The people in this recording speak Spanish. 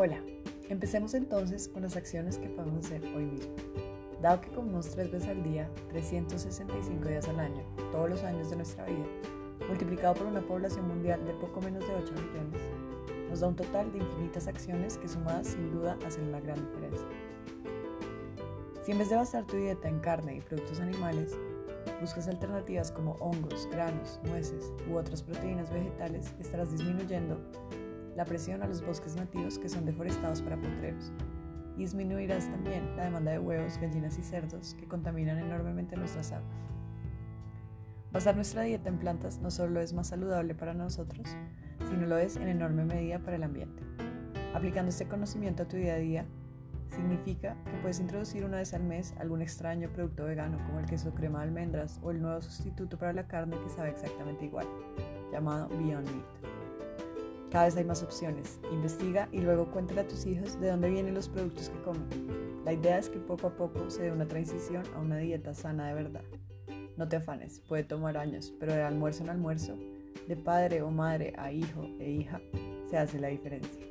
Hola, empecemos entonces con las acciones que podemos hacer hoy mismo. Dado que comemos tres veces al día, 365 días al año, todos los años de nuestra vida, multiplicado por una población mundial de poco menos de 8 millones, nos da un total de infinitas acciones que sumadas sin duda hacen una gran diferencia. Si en vez de basar tu dieta en carne y productos animales, buscas alternativas como hongos, granos, nueces u otras proteínas vegetales, estarás disminuyendo la presión a los bosques nativos que son deforestados para potreros. Y disminuirás también la demanda de huevos, gallinas y cerdos que contaminan enormemente nuestras aguas. Basar nuestra dieta en plantas no solo es más saludable para nosotros, sino lo es en enorme medida para el ambiente. Aplicando este conocimiento a tu día a día, significa que puedes introducir una vez al mes algún extraño producto vegano como el queso crema de almendras o el nuevo sustituto para la carne que sabe exactamente igual, llamado Beyond Meat. Cada vez hay más opciones. Investiga y luego cuéntale a tus hijos de dónde vienen los productos que comen. La idea es que poco a poco se dé una transición a una dieta sana de verdad. No te afanes, puede tomar años, pero de almuerzo en almuerzo, de padre o madre a hijo e hija, se hace la diferencia.